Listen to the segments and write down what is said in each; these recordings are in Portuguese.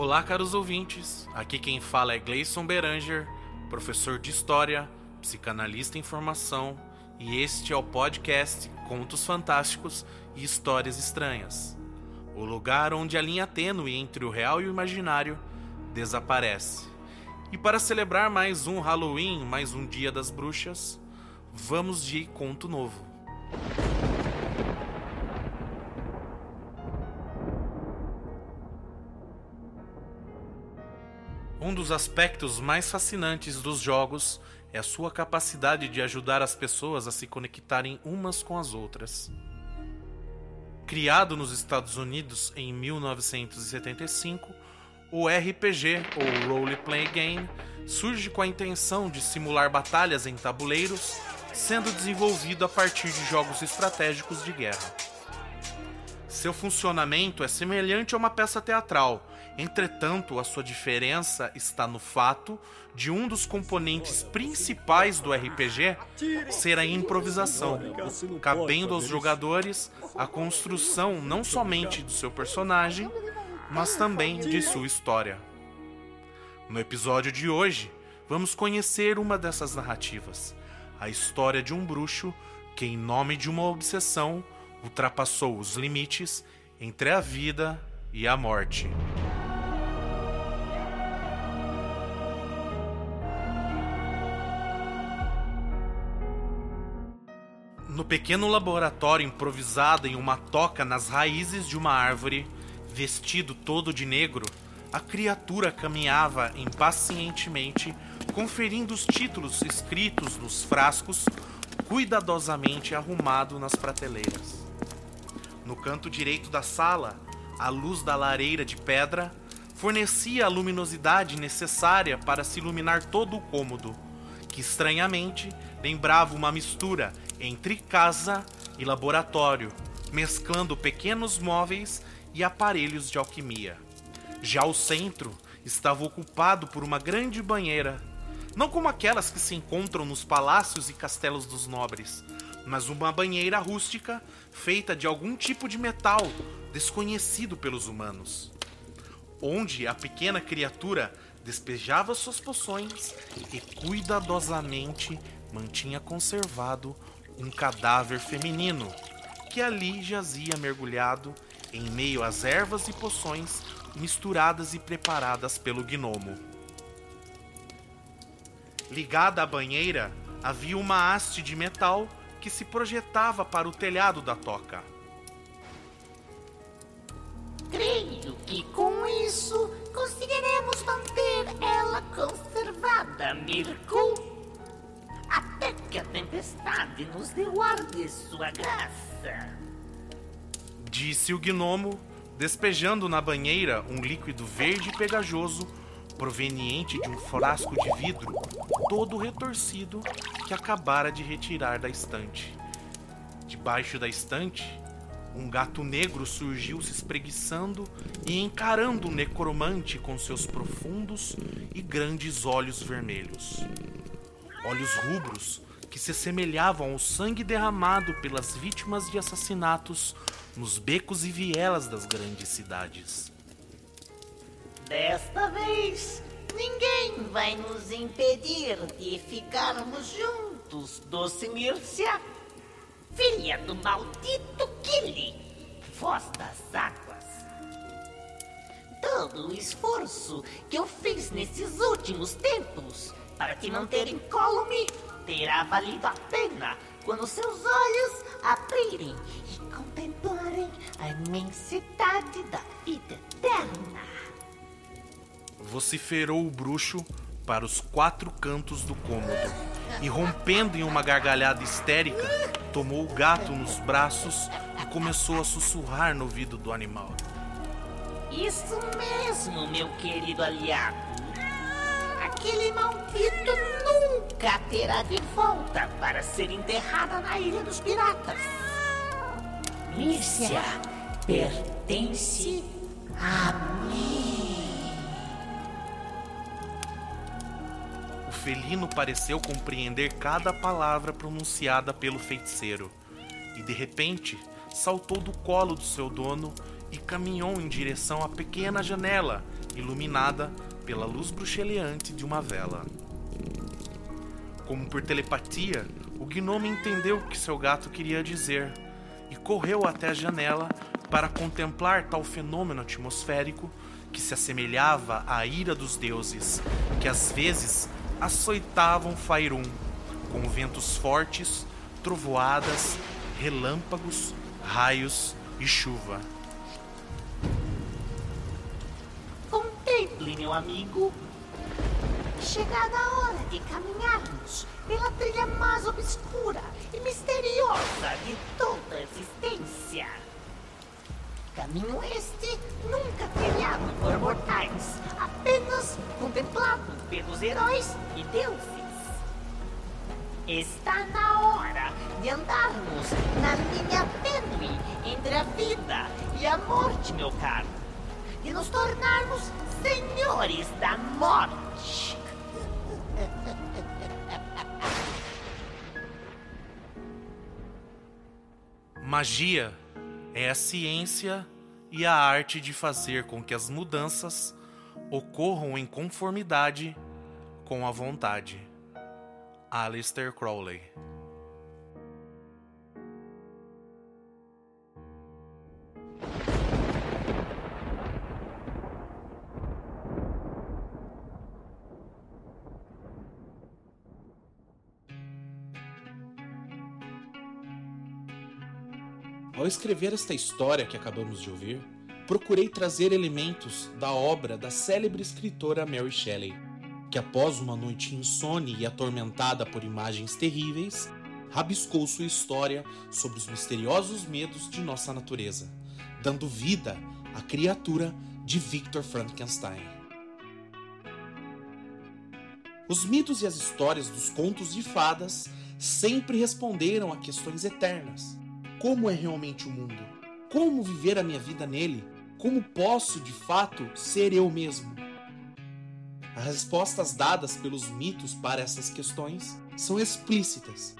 Olá, caros ouvintes. Aqui quem fala é Gleison Beranger, professor de História, psicanalista em formação, e este é o podcast Contos Fantásticos e Histórias Estranhas. O lugar onde a linha tênue entre o real e o imaginário desaparece. E para celebrar mais um Halloween, mais um Dia das Bruxas, vamos de conto novo. Um dos aspectos mais fascinantes dos jogos é a sua capacidade de ajudar as pessoas a se conectarem umas com as outras. Criado nos Estados Unidos em 1975, o RPG, ou Role Play Game, surge com a intenção de simular batalhas em tabuleiros, sendo desenvolvido a partir de jogos estratégicos de guerra. Seu funcionamento é semelhante a uma peça teatral, entretanto, a sua diferença está no fato de um dos componentes principais do RPG ser a improvisação, cabendo aos jogadores a construção não somente do seu personagem, mas também de sua história. No episódio de hoje, vamos conhecer uma dessas narrativas, a história de um bruxo que, em nome de uma obsessão, ultrapassou os limites entre a vida e a morte. No pequeno laboratório improvisado em uma toca nas raízes de uma árvore, vestido todo de negro, a criatura caminhava impacientemente, conferindo os títulos escritos nos frascos, cuidadosamente arrumado nas prateleiras. No canto direito da sala, a luz da lareira de pedra fornecia a luminosidade necessária para se iluminar todo o cômodo, que estranhamente lembrava uma mistura entre casa e laboratório, mesclando pequenos móveis e aparelhos de alquimia. Já o centro estava ocupado por uma grande banheira, não como aquelas que se encontram nos palácios e castelos dos nobres, mas uma banheira rústica feita de algum tipo de metal desconhecido pelos humanos, onde a pequena criatura despejava suas poções e cuidadosamente mantinha conservado um cadáver feminino que ali jazia mergulhado em meio às ervas e poções misturadas e preparadas pelo gnomo. Ligada à banheira havia uma haste de metal que se projetava para o telhado da toca. De sua graça. Disse o gnomo, despejando na banheira um líquido verde pegajoso proveniente de um frasco de vidro todo retorcido que acabara de retirar da estante. Debaixo da estante, um gato negro surgiu se espreguiçando e encarando o necromante com seus profundos e grandes olhos vermelhos. Olhos rubros que se assemelhavam ao sangue derramado pelas vítimas de assassinatos nos becos e vielas das grandes cidades. Desta vez, ninguém vai nos impedir de ficarmos juntos, doce. Filha do maldito Kili, voz das águas. Todo o esforço que eu fiz nesses últimos tempos para te manter incólume terá valido a pena quando seus olhos abrirem e contemplarem a imensidade da vida eterna. Vociferou o bruxo para os quatro cantos do cômodo e, rompendo em uma gargalhada histérica, tomou o gato nos braços e começou a sussurrar no ouvido do animal. Isso mesmo, meu querido aliado. Aquele maldito nunca terá de volta para ser enterrada na Ilha dos Piratas. Mírcia pertence a mim. O felino pareceu compreender cada palavra pronunciada pelo feiticeiro e, de repente, saltou do colo do seu dono e caminhou em direção à pequena janela iluminada pela luz bruxeleante de uma vela. Como por telepatia, o gnome entendeu o que seu gato queria dizer e correu até a janela para contemplar tal fenômeno atmosférico que se assemelhava à ira dos deuses, que às vezes açoitavam Faerun, com ventos fortes, trovoadas, relâmpagos, raios e chuva. Contemple, meu amigo. Chegada a hora de caminharmos pela trilha mais obscura e misteriosa de toda a existência. Caminho este nunca trilhado por mortais, apenas contemplado pelos heróis e deuses. Está na hora de andarmos na linha tênue entre a vida e a morte, meu caro. De nos tornarmos senhores da morte. Magia é a ciência e a arte de fazer com que as mudanças ocorram em conformidade com a vontade. Aleister Crowley escrever esta história que acabamos de ouvir, procurei trazer elementos da obra da célebre escritora Mary Shelley, que após uma noite insone e atormentada por imagens terríveis, rabiscou sua história sobre os misteriosos medos de nossa natureza, dando vida à criatura de Victor Frankenstein. Os mitos e as histórias dos contos de fadas sempre responderam a questões eternas como é realmente o mundo? Como viver a minha vida nele? Como posso, de fato, ser eu mesmo? As respostas dadas pelos mitos para essas questões são explícitas.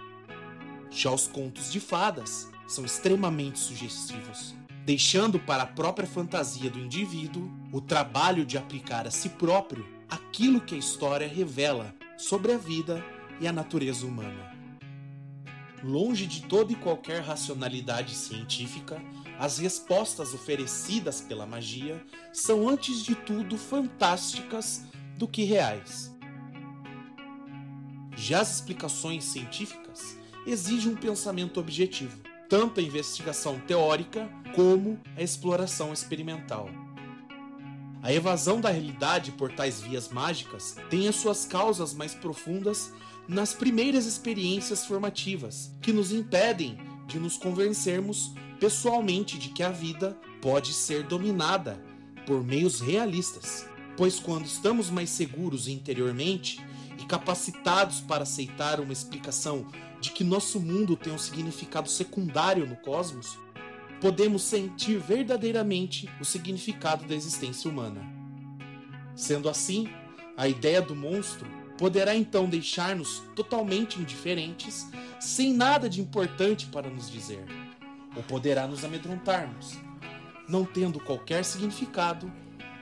Já os contos de fadas são extremamente sugestivos, deixando para a própria fantasia do indivíduo o trabalho de aplicar a si próprio aquilo que a história revela sobre a vida e a natureza humana. Longe de toda e qualquer racionalidade científica, as respostas oferecidas pela magia são, antes de tudo, fantásticas do que reais. Já as explicações científicas exigem um pensamento objetivo, tanto a investigação teórica como a exploração experimental. A evasão da realidade por tais vias mágicas tem as suas causas mais profundas nas primeiras experiências formativas, que nos impedem de nos convencermos pessoalmente de que a vida pode ser dominada por meios realistas. Pois quando estamos mais seguros interiormente e capacitados para aceitar uma explicação de que nosso mundo tem um significado secundário no cosmos, podemos sentir verdadeiramente o significado da existência humana. Sendo assim, a ideia do monstro poderá então deixar-nos totalmente indiferentes, sem nada de importante para nos dizer, ou poderá nos amedrontarmos, não tendo qualquer significado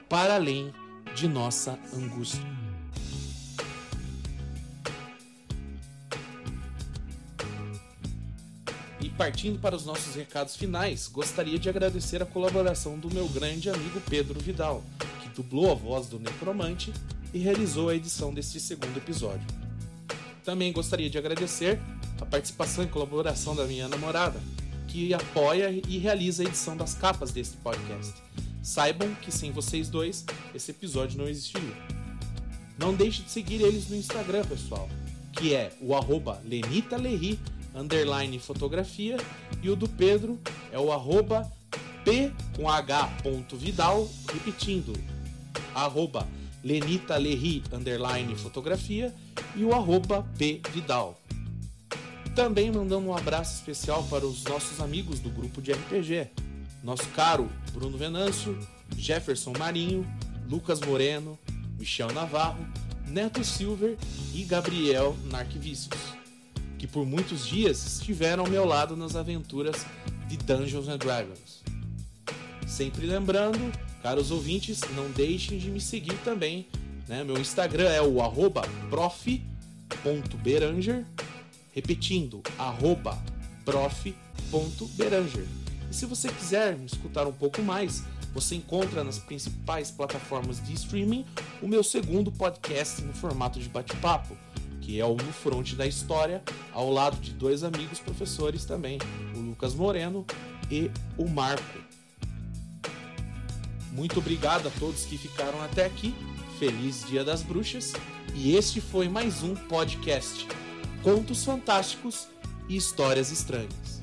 para além de nossa angústia. Partindo para os nossos recados finais, gostaria de agradecer a colaboração do meu grande amigo Pedro Vidal, que dublou a voz do Necromante e realizou a edição deste segundo episódio. Também gostaria de agradecer a participação e colaboração da minha namorada, que apoia e realiza a edição das capas deste podcast. Saibam que sem vocês dois, esse episódio não existiria. Não deixe de seguir eles no Instagram, pessoal, que é o arroba lenitalerri, underline fotografia, e o do Pedro é o arroba p com h ponto vidal, repetindo, arroba Lenita Lerri, underline fotografia, e o arroba P Vidal. Também mandando um abraço especial para os nossos amigos do grupo de RPG. Nosso caro Bruno Venâncio, Jefferson Marinho, Lucas Moreno, Michel Navarro, Neto Silver e Gabriel Narquivicius, que por muitos dias estiveram ao meu lado nas aventuras de Dungeons and Dragons. Sempre lembrando Caros ouvintes, não deixem de me seguir também. Né? Meu Instagram é o prof.beranger. Repetindo, prof.beranger. E se você quiser me escutar um pouco mais, você encontra nas principais plataformas de streaming o meu segundo podcast no formato de bate-papo, que é o No Fronte da História, ao lado de dois amigos professores também, o Lucas Moreno e o Marco. Muito obrigado a todos que ficaram até aqui. Feliz Dia das Bruxas. E este foi mais um podcast: Contos Fantásticos e Histórias Estranhas.